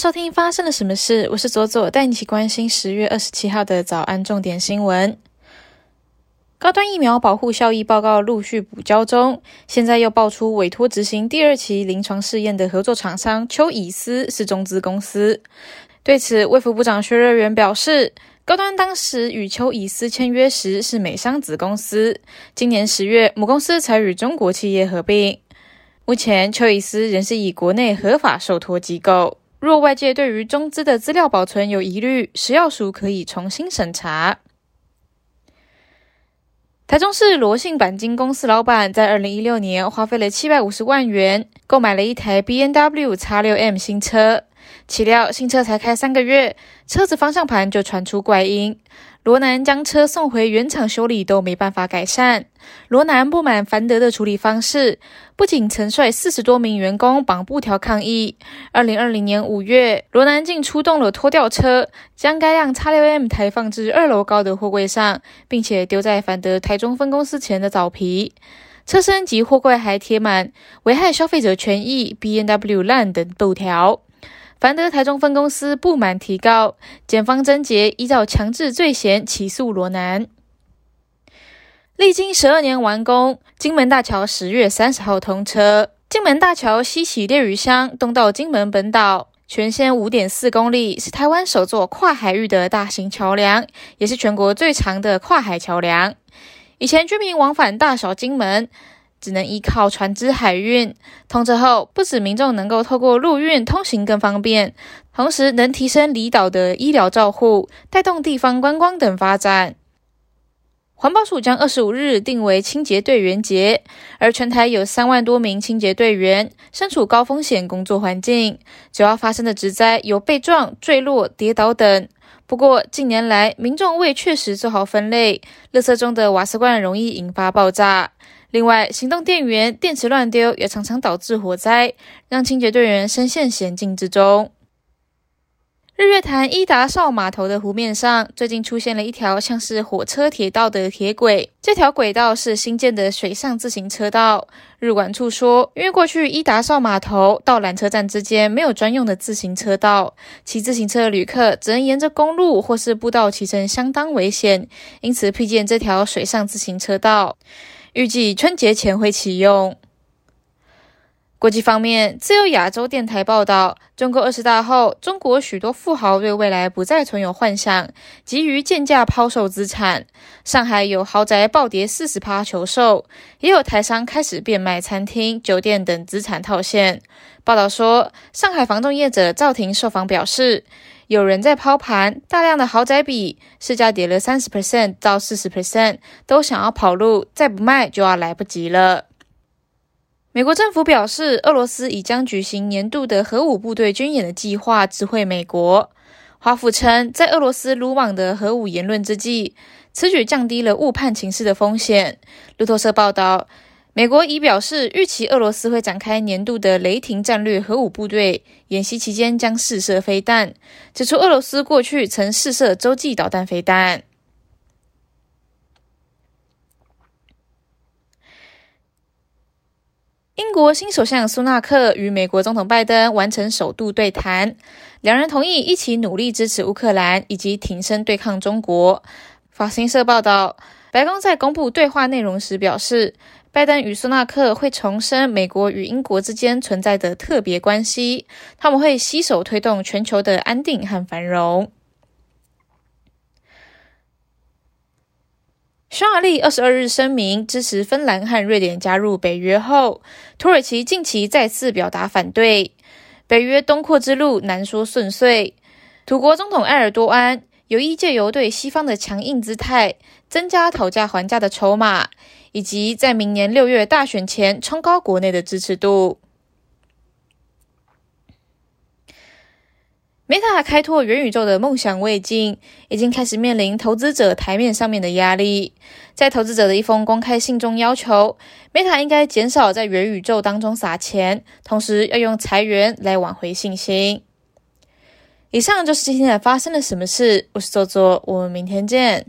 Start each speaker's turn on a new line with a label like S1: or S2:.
S1: 收听发生了什么事？我是左左，带你一起关心十月二十七号的早安重点新闻。高端疫苗保护效益报告陆续补交中，现在又爆出委托执行第二期临床试验的合作厂商邱以斯是中资公司。对此，卫福部长薛瑞元表示，高端当时与邱以斯签约时是美商子公司，今年十月母公司才与中国企业合并。目前，邱以斯仍是以国内合法受托机构。若外界对于中资的资料保存有疑虑，食药署可以重新审查。台中市罗信钣金公司老板在二零一六年花费了七百五十万元购买了一台 B N W 叉六 M 新车，岂料新车才开三个月，车子方向盘就传出怪音。罗南将车送回原厂修理都没办法改善，罗南不满凡德的处理方式，不仅曾率四十多名员工绑布条抗议。二零二零年五月，罗南竟出动了拖吊车，将该辆 X 六 M 抬放至二楼高的货柜上，并且丢在凡德台中分公司前的枣皮。车身及货柜还贴满危害消费者权益、B N W 烂等布条。凡德台中分公司不满提告，检方侦结，依照强制罪嫌起诉罗南。历经十二年完工，金门大桥十月三十号通车。金门大桥西起烈屿乡，东到金门本岛，全线五点四公里，是台湾首座跨海域的大型桥梁，也是全国最长的跨海桥梁。以前居民往返大小金门。只能依靠船只海运，通车后，不止民众能够透过陆运通行更方便，同时能提升离岛的医疗照护，带动地方观光等发展。环保署将二十五日定为清洁队员节，而全台有三万多名清洁队员身处高风险工作环境，主要发生的职灾有被撞、坠落、跌倒等。不过近年来，民众未确实做好分类，垃圾中的瓦斯罐容易引发爆炸。另外，行动电源电池乱丢也常常导致火灾，让清洁队员深陷险境之中。日月潭伊达少码头的湖面上，最近出现了一条像是火车铁道的铁轨，这条轨道是新建的水上自行车道。日管处说，因为过去伊达少码头到缆车站之间没有专用的自行车道，骑自行车的旅客只能沿着公路或是步道骑乘，相当危险，因此辟建这条水上自行车道。预计春节前会启用。国际方面，自由亚洲电台报道，中国二十大后，中国许多富豪对未来不再存有幻想，急于贱价抛售资产。上海有豪宅暴跌四十趴求售，也有台商开始变卖餐厅、酒店等资产套现。报道说，上海房仲业者赵婷受访表示。有人在抛盘，大量的豪宅比市价跌了三十 percent 到四十 percent，都想要跑路，再不卖就要来不及了。美国政府表示，俄罗斯已将举行年度的核武部队军演的计划知会美国。华府称，在俄罗斯鲁莽的核武言论之际，此举降低了误判情势的风险。路透社报道。美国已表示，预期俄罗斯会展开年度的雷霆战略核武部队演习，期间将试射飞弹。指出，俄罗斯过去曾试射洲际导弹飞弹。英国新首相苏纳克与美国总统拜登完成首度对谈，两人同意一起努力支持乌克兰以及挺身对抗中国。法新社报道，白宫在公布对话内容时表示。拜登与苏纳克会重申美国与英国之间存在的特别关系，他们会携手推动全球的安定和繁荣。匈牙利二十二日声明支持芬兰和瑞典加入北约后，土耳其近期再次表达反对。北约东扩之路难说顺遂，土国总统埃尔多安有意借由对西方的强硬姿态，增加讨价还价的筹码。以及在明年六月大选前冲高国内的支持度。Meta 开拓元宇宙的梦想未尽，已经开始面临投资者台面上面的压力。在投资者的一封公开信中，要求 Meta 应该减少在元宇宙当中撒钱，同时要用裁员来挽回信心。以上就是今天的发生了什么事。我是周周，我们明天见。